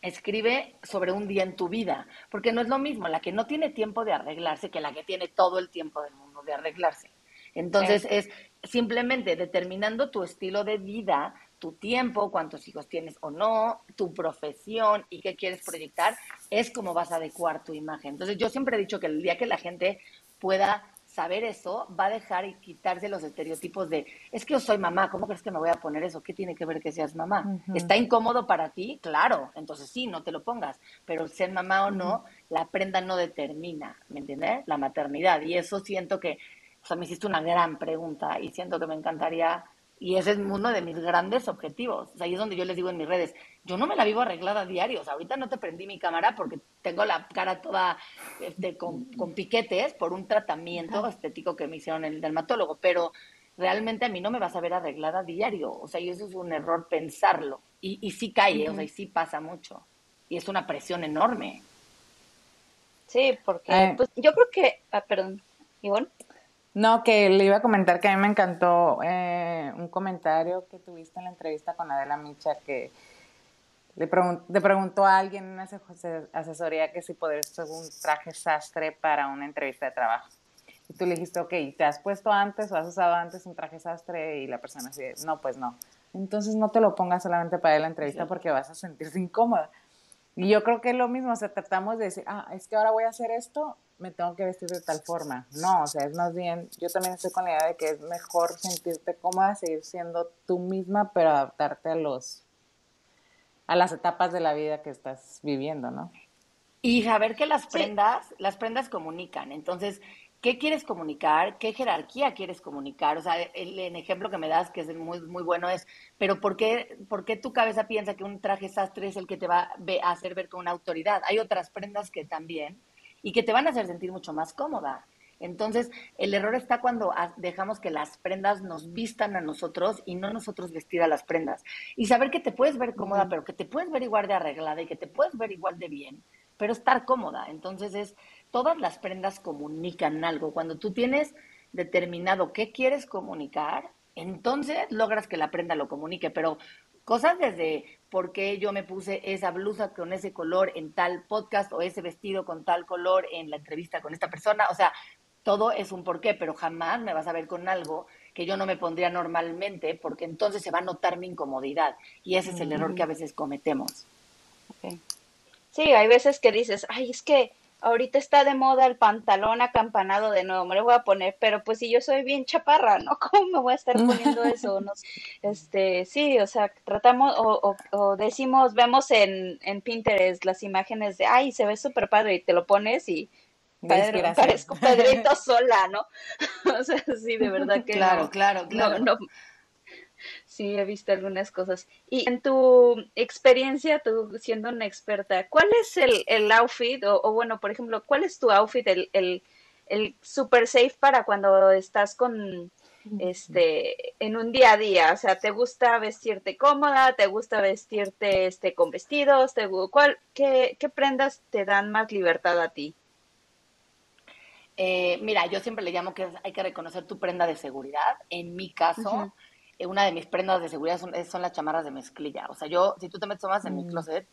escribe sobre un día en tu vida, porque no es lo mismo la que no tiene tiempo de arreglarse que la que tiene todo el tiempo del mundo de arreglarse. Entonces es simplemente determinando tu estilo de vida, tu tiempo, cuántos hijos tienes o no, tu profesión y qué quieres proyectar, es como vas a adecuar tu imagen. Entonces yo siempre he dicho que el día que la gente pueda saber eso, va a dejar y quitarse los estereotipos de, es que yo soy mamá, ¿cómo crees que me voy a poner eso? ¿Qué tiene que ver que seas mamá? ¿Está incómodo para ti? Claro, entonces sí, no te lo pongas, pero ser mamá o no, la prenda no determina, ¿me entiendes? La maternidad. Y eso siento que o sea, me hiciste una gran pregunta y siento que me encantaría, y ese es uno de mis grandes objetivos. O sea, ahí es donde yo les digo en mis redes, yo no me la vivo arreglada a diario. O sea, ahorita no te prendí mi cámara porque tengo la cara toda este, con, piquetes por un tratamiento estético que me hicieron el dermatólogo, pero realmente a mí no me vas a ver arreglada a diario. O sea, y eso es un error pensarlo. Y, y sí cae, o sea, y sí pasa mucho. Y es una presión enorme. Sí, porque eh. pues, yo creo que, ah, perdón, Ivonne. No, que le iba a comentar que a mí me encantó eh, un comentario que tuviste en la entrevista con Adela Micha que le, preguntó a alguien en una asesoría que si podría ser un traje sastre para una entrevista de trabajo. Y tú le dijiste, ok, ¿te has puesto antes o has usado antes un traje sastre? Y la persona dice, no, pues no. Entonces no te lo pongas solamente para la entrevista porque vas a sentirse incómoda. Y yo creo que es lo mismo, o sea, tratamos de decir, ah, es que ahora voy a hacer esto, me tengo que vestir de tal forma. No, o sea, es más bien, yo también estoy con la idea de que es mejor sentirte cómoda, seguir siendo tú misma, pero adaptarte a los, a las etapas de la vida que estás viviendo, ¿no? Y saber que las prendas, las prendas comunican. Entonces, ¿qué quieres comunicar? ¿Qué jerarquía quieres comunicar? O sea, el, ejemplo que me das, que es muy, muy bueno, es, pero ¿por qué, ¿por qué tu cabeza piensa que un traje sastre es el que te va a hacer ver con una autoridad? Hay otras prendas que también, y que te van a hacer sentir mucho más cómoda. Entonces, el error está cuando dejamos que las prendas nos vistan a nosotros y no nosotros vestir a las prendas. Y saber que te puedes ver cómoda, pero que te puedes ver igual de arreglada y que te puedes ver igual de bien, pero estar cómoda. Entonces, es todas las prendas comunican algo. Cuando tú tienes determinado qué quieres comunicar, entonces logras que la prenda lo comunique, pero cosas desde por qué yo me puse esa blusa con ese color en tal podcast o ese vestido con tal color en la entrevista con esta persona, o sea, todo es un porqué, pero jamás me vas a ver con algo que yo no me pondría normalmente, porque entonces se va a notar mi incomodidad. Y ese es el error que a veces cometemos. Sí, hay veces que dices, ay, es que ahorita está de moda el pantalón acampanado de nuevo, me lo voy a poner, pero pues si yo soy bien chaparra, ¿no? ¿Cómo me voy a estar poniendo eso? No, este, sí, o sea, tratamos o, o, decimos, vemos en, en, Pinterest las imágenes de, ay, se ve súper padre y te lo pones y parezco Pedrito sola, ¿no? o sea, sí, de verdad que Claro, claro, claro. no, Sí, he visto algunas cosas. Y en tu experiencia, tú siendo una experta, ¿cuál es el, el outfit? O, bueno, por ejemplo, ¿cuál es tu outfit, el, el, el super safe para cuando estás con este en un día a día? O sea, ¿te gusta vestirte cómoda? ¿Te gusta vestirte este con vestidos? ¿Te, cuál, qué, qué prendas te dan más libertad a ti? Eh, mira, yo siempre le llamo que hay que reconocer tu prenda de seguridad. En mi caso, una de mis prendas de seguridad son, son, las chamarras de mezclilla. O sea, yo, si tú te metes más en mi mm. closet,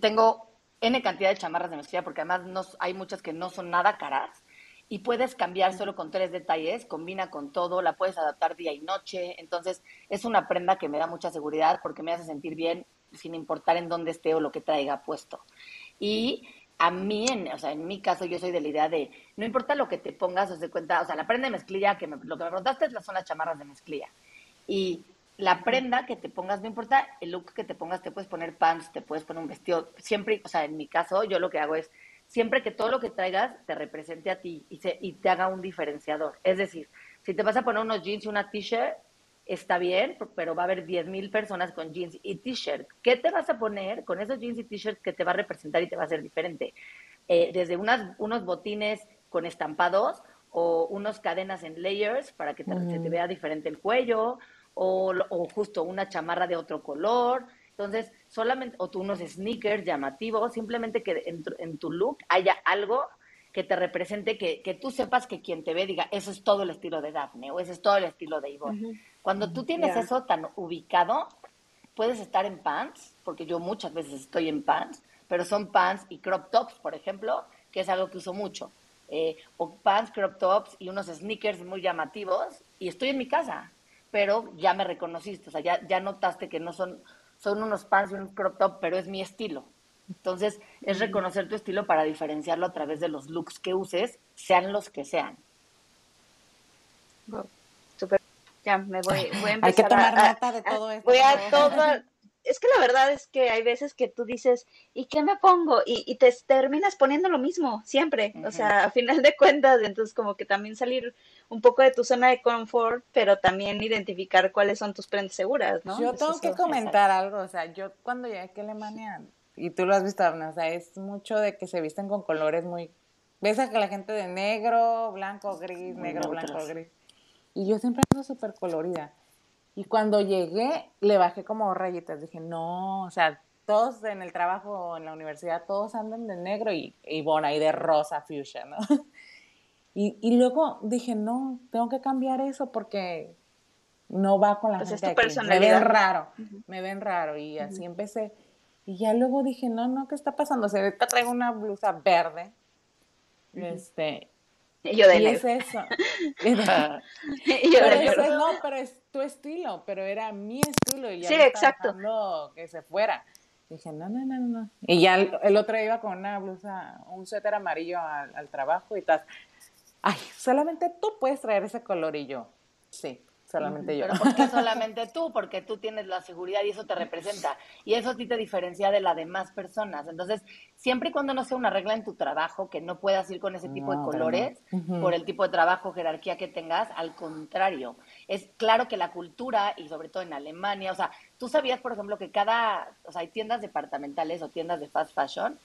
tengo N cantidad de chamarras de mezclilla porque además no, hay muchas que no son nada caras y puedes cambiar solo con tres detalles, combina con todo, la puedes adaptar día y noche. Entonces, es una prenda que me da mucha seguridad porque me hace sentir bien sin importar en dónde esté o lo que traiga puesto. Y a mí, en, o sea, en mi caso, yo soy de la idea de, no importa lo que te pongas, os de cuenta, o sea, la prenda de mezclilla, que lo que me preguntaste son las chamarras de mezclilla. Y la prenda que te pongas, no importa el look que te pongas, te puedes poner pants, te puedes poner un vestido, siempre, o sea, en mi caso, yo lo que hago es, siempre que todo lo que traigas te represente a ti y, se, y te haga un diferenciador. Es decir, si te vas a poner unos jeans y una t-shirt, está bien, pero va a haber 10.000 personas con jeans y t-shirt. ¿Qué te vas a poner con esos jeans y t-shirts que te va a representar y te va a hacer diferente? Eh, desde unas, unos botines con estampados o unos cadenas en layers para que te, se te vea diferente el cuello o, justo una chamarra de otro color. Entonces, solamente, o tú unos sneakers llamativos, simplemente que en, tu look haya algo que te represente, que, que, tú sepas que quien te ve diga, eso es todo el estilo de Daphne o ese es todo el estilo de Ivonne. Cuando tú tienes eso tan ubicado, puedes estar en pants, porque yo muchas veces estoy en pants, pero son pants y crop tops, por ejemplo, que es algo que uso mucho. Eh, o pants, crop tops y unos sneakers muy llamativos, y estoy en mi casa pero ya me reconociste, o sea, ya, ya notaste que no son, son unos pants y un crop top, pero es mi estilo. Entonces, es reconocer tu estilo para diferenciarlo a través de los looks que uses, sean los que sean. Super. Ya me voy, voy a empezar Hay que tomar nota de todo esto. Voy a todo, es que la verdad es que hay veces que tú dices, ¿y qué me pongo? Y, te terminas poniendo lo mismo, siempre. O sea, a final de cuentas, entonces como que también salir un poco de tu zona de confort, pero también identificar cuáles son tus prendas seguras, ¿no? Yo tengo que comentar algo, o sea, yo cuando llegué a Alemania, y tú lo has visto, o sea, es mucho de que se visten con colores muy... Ves a que la gente de negro, blanco, gris, negro, blanco, gris. Y yo siempre ando súper colorida. Y cuando llegué, le bajé como rayitas. Dije, no, o sea, todos en el trabajo, en la universidad, todos andan de negro y, y bueno, ahí de rosa, fuchsia, ¿no? Y, y, luego dije, no, tengo que cambiar eso porque no va con la pues gente. Es Me ven raro, me ven raro. Y así empecé. Y ya luego dije, no, no, ¿qué está pasando? Se ve que traigo una blusa verde. Este, y yo de y es eso. y yo de no, pero es tu estilo, pero era mi estilo y ya sí, exacto. que se fuera. dije, no, no, no, no. Y ya el, otro iba con una blusa, un suéter amarillo al, al trabajo y tal ay, solamente tú puedes traer ese color y yo, sí, solamente yo. Pero ¿por qué solamente tú? Porque tú tienes la seguridad y eso te representa. Y eso sí te diferencia de las demás personas. Entonces, siempre y cuando no sea una regla en tu trabajo, que no puedas ir con ese tipo de colores, por el tipo de trabajo, jerarquía que tengas, al contrario. Es claro que la cultura, y sobre todo en Alemania, o sea, tú sabías, por ejemplo, que cada, o sea, hay tiendas departamentales o tiendas de fast fashion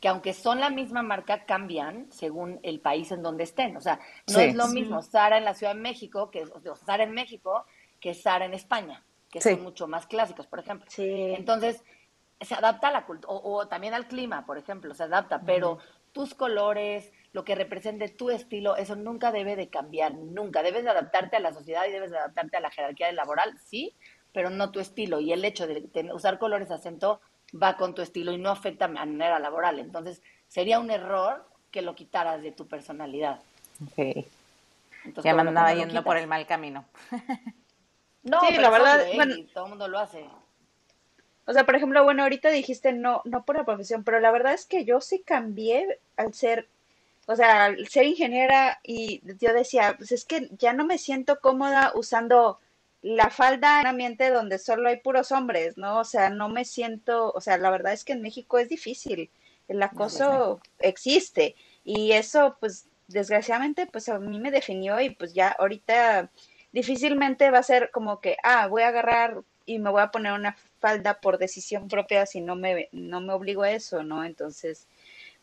que aunque son la misma marca, cambian según el país en donde estén. O sea, no es lo mismo Sara en la Ciudad de México, que o Sara en México, que Sara en España, que son mucho más clásicos, por ejemplo. Entonces, se adapta a la cultura, o, también al clima, por ejemplo, se adapta, pero tus colores, lo que represente tu estilo, eso nunca debe de cambiar, nunca. Debes de adaptarte a la sociedad y debes de adaptarte a la jerarquía laboral, sí, pero no tu estilo. Y el hecho de usar colores acento va con tu estilo y no afecta a manera laboral. Entonces, sería un error que lo quitaras de tu personalidad. Ok. ya me andaba yendo por el mal camino. no, sí, la verdad, bueno, todo el mundo lo hace. O sea, por ejemplo, bueno, ahorita dijiste no, no por la profesión, pero la verdad es que yo sí cambié al ser, o sea, al ser ingeniera y yo decía, pues es que ya no me siento cómoda usando la falda en un ambiente donde solo hay puros hombres, ¿no? O sea, no me siento, o sea, la verdad es que en México es difícil, el acoso existe y eso, pues, desgraciadamente, pues a mí me definió y pues ya ahorita difícilmente va a ser como que, ah, voy a agarrar y me voy a poner una falda por decisión propia si no me, no me obligo a eso, ¿no? Entonces,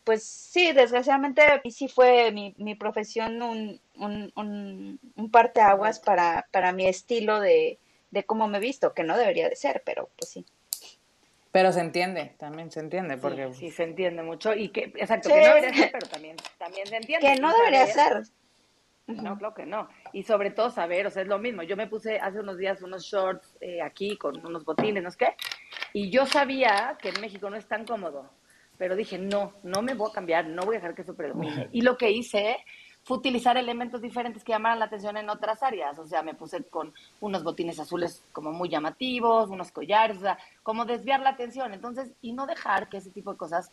pues sí, desgraciadamente sí fue mi, mi profesión un, un, un, un parteaguas para, para mi estilo de, de cómo me he visto, que no debería de ser, pero pues sí. Pero se entiende, también se entiende, porque... Sí, se entiende mucho y que, exacto, que no debería ser, pero también, también se entiende. Que no debería ser. No, creo que no. Y sobre todo saber, o sea, es lo mismo. Yo me puse hace unos días unos shorts eh, aquí con unos botines, no sé qué, y yo sabía que en México no es tan cómodo pero dije, no, no me voy a cambiar, no voy a dejar que eso predomine. Y lo que hice fue utilizar elementos diferentes que llamaran la atención en otras áreas. O sea, me puse con unos botines azules como muy llamativos, unos collares, o sea, como desviar la atención. Entonces, y no dejar que ese tipo de cosas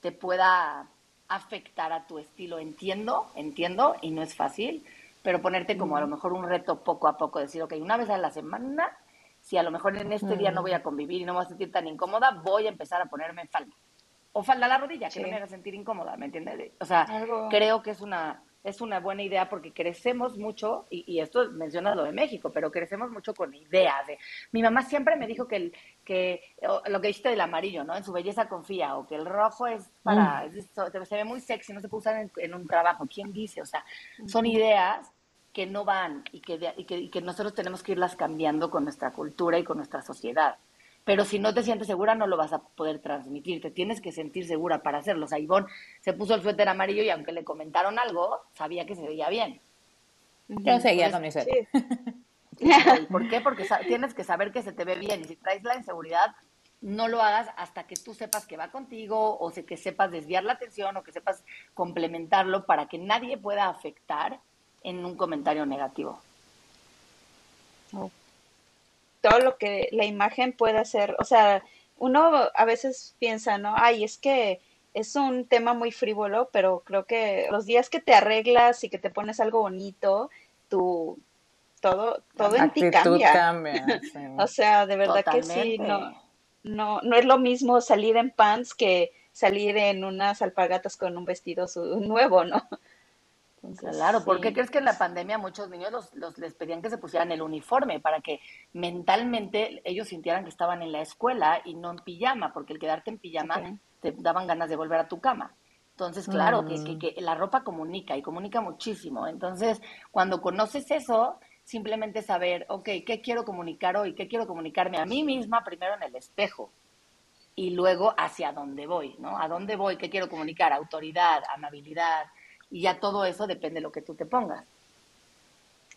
te pueda afectar a tu estilo. Entiendo, entiendo, y no es fácil, pero ponerte como a lo mejor un reto poco a poco, decir, ok, una vez a la semana, si a lo mejor en este día no voy a convivir y no me voy a sentir tan incómoda, voy a empezar a ponerme falda o falda a la rodilla, que no me haga sentir incómoda, ¿me entiendes? O sea, creo que es una, es una buena idea porque crecemos mucho, y, esto menciona lo de México, pero crecemos mucho con ideas. De, mi mamá siempre me dijo que, el, que lo que dijiste del amarillo, ¿no? En su belleza confía, o que el rojo es para, mm. se ve muy sexy, no se puede usar en, un trabajo. ¿Quién dice? O sea, son ideas que no van y que, y que, y que nosotros tenemos que irlas cambiando con nuestra cultura y con nuestra sociedad pero si no te sientes segura no lo vas a poder transmitir, te tienes que sentir segura para hacerlo. O sea, Ivonne se puso el suéter amarillo y aunque le comentaron algo, sabía que se veía bien. Yo seguía con mi suéter. ¿Por qué? Porque tienes que saber que se te ve bien y si traes la inseguridad, no lo hagas hasta que tú sepas que va contigo o que sepas desviar la atención o que sepas complementarlo para que nadie pueda afectar en un comentario negativo todo lo que la imagen puede hacer, o sea, uno a veces piensa, ¿no? Ay, es que es un tema muy frívolo, pero creo que los días que te arreglas y que te pones algo bonito, tú todo todo en ti cambia. o sea, de verdad que sí, no no no es lo mismo salir en pants que salir en unas alpargatas con un vestido nuevo, ¿no? Claro, ¿por qué crees que en la pandemia muchos niños los, les pedían que se pusieran el uniforme para que mentalmente ellos sintieran que estaban en la escuela y no en pijama? Porque el quedarte en pijama te daban ganas de volver a tu cama. Entonces, claro, que, mm. que, la ropa comunica y comunica muchísimo. Entonces, cuando conoces eso, simplemente saber, ok, ¿qué quiero comunicar hoy? ¿Qué quiero comunicarme a mí misma primero en el espejo? Y luego hacia dónde voy, ¿no? ¿A dónde voy? ¿Qué quiero comunicar? Autoridad, amabilidad, y ya todo eso depende de lo que tú te pongas.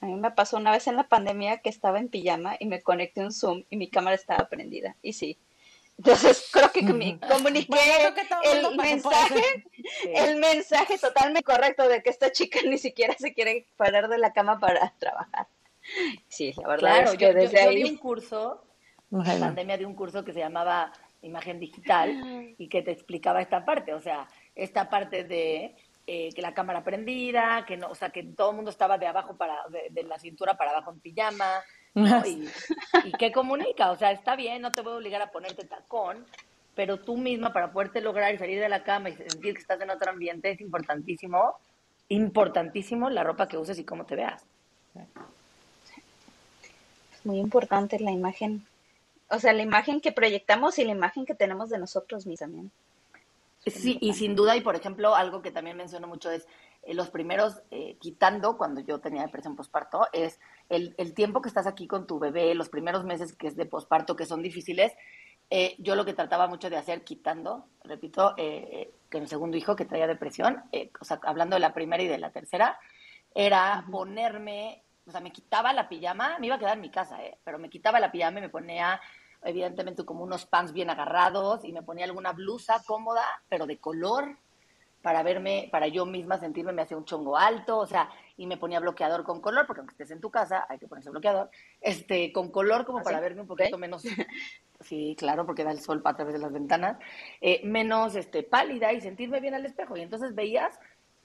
A mí me pasó una vez en la pandemia que estaba en pijama y me conecté un Zoom y mi cámara estaba prendida. Y sí. Entonces creo que me comuniqué el mensaje, el mensaje totalmente correcto de que esta chica ni siquiera se quiere parar de la cama para trabajar. Sí, la verdad claro, es que yo, desde yo, di un curso, en la pandemia de un curso que se llamaba Imagen Digital y que te explicaba esta parte, o sea, esta parte de eh, que la cámara prendida, que no, o sea, que todo el mundo estaba de abajo para, de, la cintura para abajo en pijama, y, y qué comunica, o sea, está bien, no te voy a obligar a ponerte tacón, pero tú misma para poderte lograr y salir de la cama y sentir que estás en otro ambiente es importantísimo, importantísimo la ropa que uses y cómo te veas. Es muy importante la imagen, o sea, la imagen que proyectamos y la imagen que tenemos de nosotros mismos también. Sí, y sin duda, y por ejemplo, algo que también menciono mucho es eh, los primeros, eh, quitando cuando yo tenía depresión posparto, es el, el, tiempo que estás aquí con tu bebé, los primeros meses que es de posparto, que son difíciles. Eh, yo lo que trataba mucho de hacer, quitando, repito, que mi segundo hijo que traía depresión, o sea, hablando de la primera y de la tercera, era ponerme, o sea, me quitaba la pijama, me iba a quedar en mi casa, pero me quitaba la pijama y me ponía evidentemente como unos pants bien agarrados y me ponía alguna blusa cómoda, pero de color, para verme, para yo misma sentirme, me hacía un chongo alto, o sea, y me ponía bloqueador con color, porque aunque estés en tu casa, hay que ponerse bloqueador, este, con color como ¿Ah, para verme un poquito menos, sí, claro, porque da el sol a través de las ventanas, eh, menos este, pálida y sentirme bien al espejo. Y entonces veías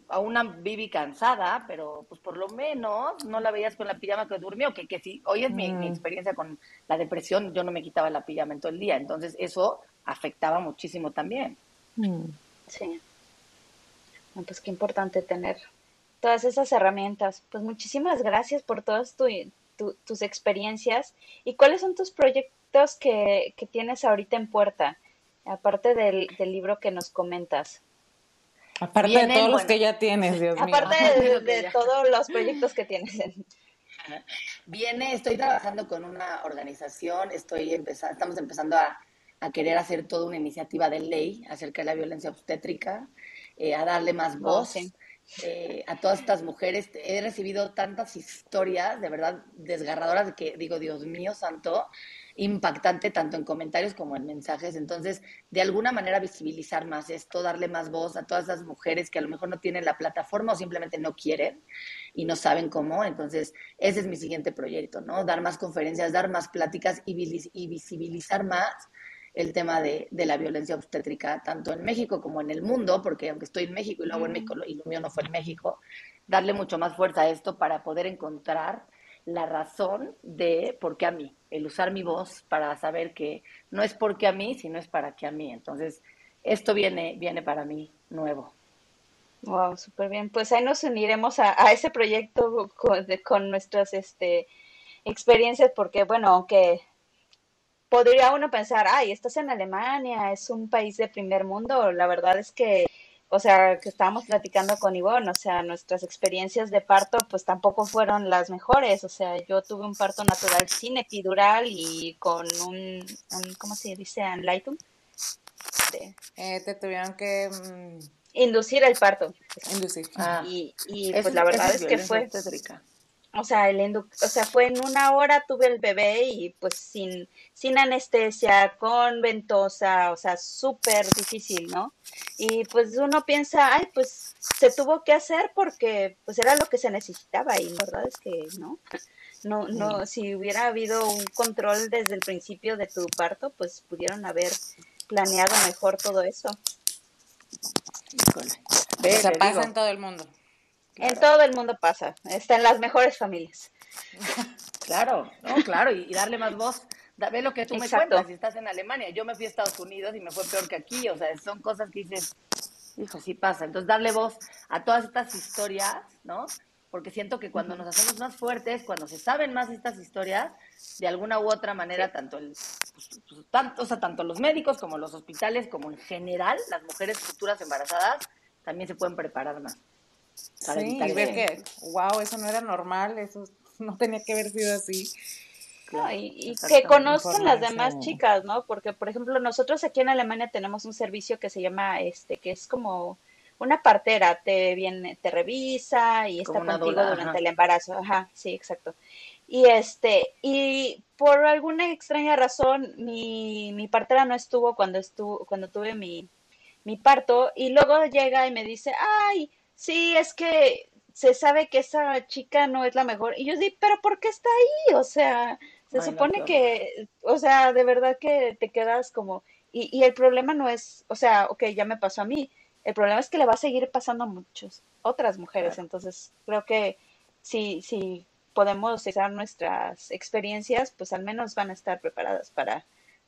a una Bibi cansada, pero pues por lo menos no la veías con la pijama que durmió, que, que sí, hoy es mi, mi, mm. experiencia con la depresión, yo no me quitaba la pijama en todo el día, entonces eso afectaba muchísimo también. Mm. Sí. pues qué importante tener todas esas herramientas. Pues muchísimas gracias por todas tus experiencias. ¿Y cuáles son tus proyectos que, que tienes ahorita en puerta, aparte del, del libro que nos comentas? Aparte de todos los que ya tienes, Dios mío. Aparte de, todos los proyectos que tienes. Viene, estoy trabajando con una organización, estoy empezando, estamos empezando a, querer hacer toda una iniciativa de ley acerca de la violencia obstétrica, eh, a darle más voz. Eh, a todas estas mujeres. He recibido tantas historias, de verdad, desgarradoras, de que digo, Dios mío santo, impactante tanto en comentarios como en mensajes. Entonces, de alguna manera visibilizar más esto, darle más voz a todas esas mujeres que a lo mejor no tienen la plataforma o simplemente no quieren y no saben cómo. Entonces, ese es mi siguiente proyecto, ¿no? Dar más conferencias, dar más pláticas y, visibilizar más el tema de, de, la violencia obstétrica, tanto en México como en el mundo, porque aunque estoy en México y luego en México y lo mío no fue en México, darle mucho más fuerza a esto para poder encontrar la razón de por qué a mí, el usar mi voz para saber que no es porque a mí, sino es para que a mí. Entonces, esto viene, viene para mí nuevo. Wow, súper bien. Pues ahí nos uniremos a, a ese proyecto con, con, nuestras este, experiencias, porque bueno, aunque podría uno pensar, ay, estás en Alemania, es un país de primer mundo, la verdad es que o sea, que estábamos platicando con Ivonne, o sea, nuestras experiencias de parto pues tampoco fueron las mejores, o sea, yo tuve un parto natural sin epidural y con un, ¿cómo se dice? Anlightum. Eh, te tuvieron que... Mm, Inducir el parto. Inducir. Ah. Y, y pues la verdad es, que fue o sea, el o sea, fue en una hora tuve el bebé y pues sin, sin anestesia, con ventosa, o sea, súper difícil, ¿no? Y pues uno piensa, ay, pues se tuvo que hacer porque pues era lo que se necesitaba y la verdad es que no. No, no, si hubiera habido un control desde el principio de tu parto, pues pudieron haber planeado mejor todo eso. Ve, o pasa en todo el mundo. En todo el mundo pasa, está en las mejores familias. Claro, no, claro, y, darle más voz. ve lo que tú me cuentas, si estás en Alemania, yo me fui a Estados Unidos y me fue peor que aquí, o sea, son cosas que dices, hijo, sí pasa. Entonces, darle voz a todas estas historias, ¿no? Porque siento que cuando nos hacemos más fuertes, cuando se saben más estas historias, de alguna u otra manera, tanto el, pues, pues, tanto, o sea, tanto los médicos como los hospitales, como en general, las mujeres futuras embarazadas, también se pueden preparar más sí, y ver que, wow, eso no era normal, eso no tenía que haber sido así. y, que conozcan las demás chicas, ¿no? Porque, por ejemplo, nosotros aquí en Alemania tenemos un servicio que se llama, este, que es como una partera, te viene, te revisa y está contigo durante el embarazo. Ajá, sí, exacto. Y este, y por alguna extraña razón, mi, mi partera no estuvo cuando estuvo, cuando tuve mi, mi parto, y luego llega y me dice, ay, sí, es que se sabe que esa chica no es la mejor. Y yo digo, pero ¿por qué está ahí? O sea, se supone que, o sea, de verdad que te quedas como, y, y el problema no es, o sea, ok, ya me pasó a mí, el problema es que le va a seguir pasando a muchas otras mujeres. Entonces, creo que si, si podemos usar nuestras experiencias, pues al menos van a estar preparadas para,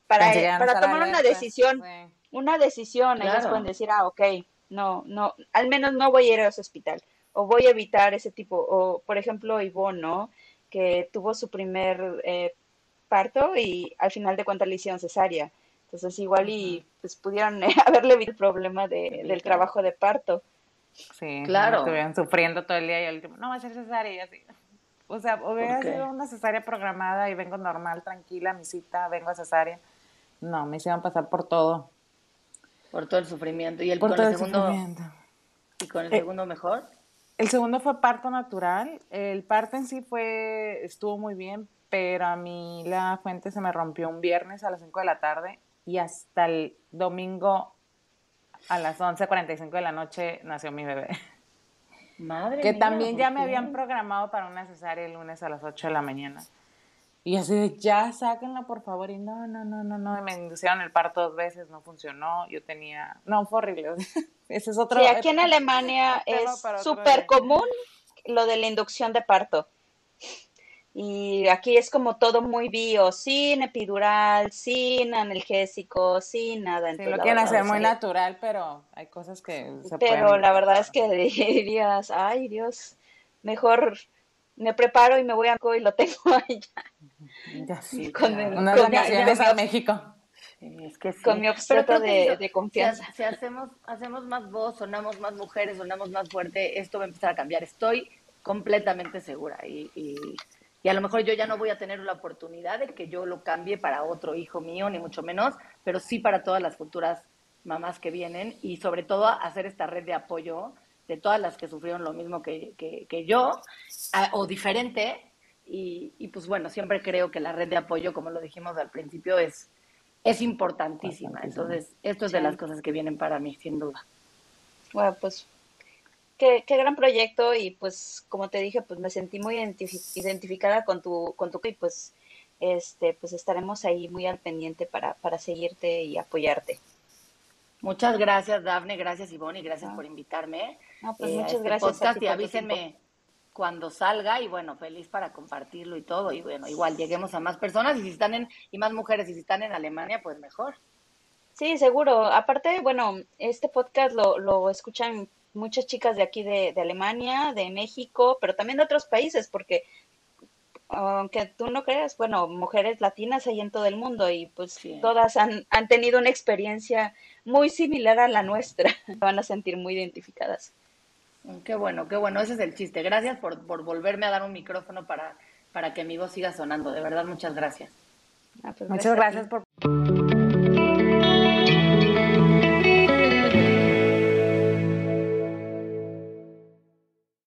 para, para tomar una decisión, una decisión. Ellos pueden decir, ah, ok, no, no, al menos no voy a ir a ese hospital o voy a evitar ese tipo, o por ejemplo Ivonne, ¿no? Que tuvo su primer eh, parto y al final de cuentas le hicieron cesárea. Entonces igual y pues pudieron haberle visto el problema de, del trabajo de parto. Sí, claro. Estuvieron sufriendo todo el día y al último, no va a ser cesárea y así. O sea, hubiera sido una cesárea programada y vengo normal, tranquila, mi cita, vengo a cesárea. No, me hicieron pasar por todo. Por todo el sufrimiento. ¿Y el, por todo el segundo? ¿Y con el eh, segundo mejor? El segundo fue parto natural. El parto en sí fue, estuvo muy bien, pero a mí la fuente se me rompió un viernes a las 5 de la tarde y hasta el domingo a las 11.45 de la noche nació mi bebé. Madre que también ya me habían programado para una cesárea el lunes a las 8 de la mañana. Y así de, ya, sáquenla por favor. Y no, no, no, no, no. Me inducieron el parto dos veces, no funcionó. Yo tenía, no, fue horrible. Ese es otro. Sí, aquí en Alemania es súper común lo de la inducción de parto. Y aquí es como todo muy bio, sin epidural, sin analgésico, sin nada. Sí, lo quieren hacer muy natural, pero hay cosas que se Pero la verdad es que dirías, ay Dios, mejor me preparo y me voy a y lo tengo ahí ya. sí, con, a México. es que Con mi objeto de, confianza. Si, hacemos, hacemos más voz, sonamos más mujeres, sonamos más fuerte, esto va a empezar a cambiar. Estoy completamente segura. y y a lo mejor yo ya no voy a tener la oportunidad de que yo lo cambie para otro hijo mío, ni mucho menos, pero sí para todas las futuras mamás que vienen y sobre todo hacer esta red de apoyo de todas las que sufrieron lo mismo que, que, yo o diferente. Y, y, pues bueno, siempre creo que la red de apoyo, como lo dijimos al principio, es, es importantísima. Entonces, esto es de las cosas que vienen para mí, sin duda. Bueno, pues qué, gran proyecto y pues como te dije, pues me sentí muy identificada con tu, con tu y pues este, pues estaremos ahí muy al pendiente para, para seguirte y apoyarte. Muchas gracias, Dafne, gracias Ivonne y gracias por invitarme. No, pues muchas este gracias. Podcast y avísenme cuando salga y bueno, feliz para compartirlo y todo. Y bueno, igual lleguemos a más personas y si están en, y más mujeres y si están en Alemania, pues mejor. Sí, seguro. Aparte, bueno, este podcast lo, lo escuchan muchas chicas de aquí de, Alemania, de México, pero también de otros países, porque aunque tú no creas, bueno, mujeres latinas hay en todo el mundo y pues todas han, han, tenido una experiencia muy similar a la nuestra. Van a sentir muy identificadas. Mm, qué bueno, qué bueno, ese es el chiste. Gracias por, por volverme a dar un micrófono para, para que mi voz siga sonando. De verdad, muchas gracias. Ah, pues muchas gracias por...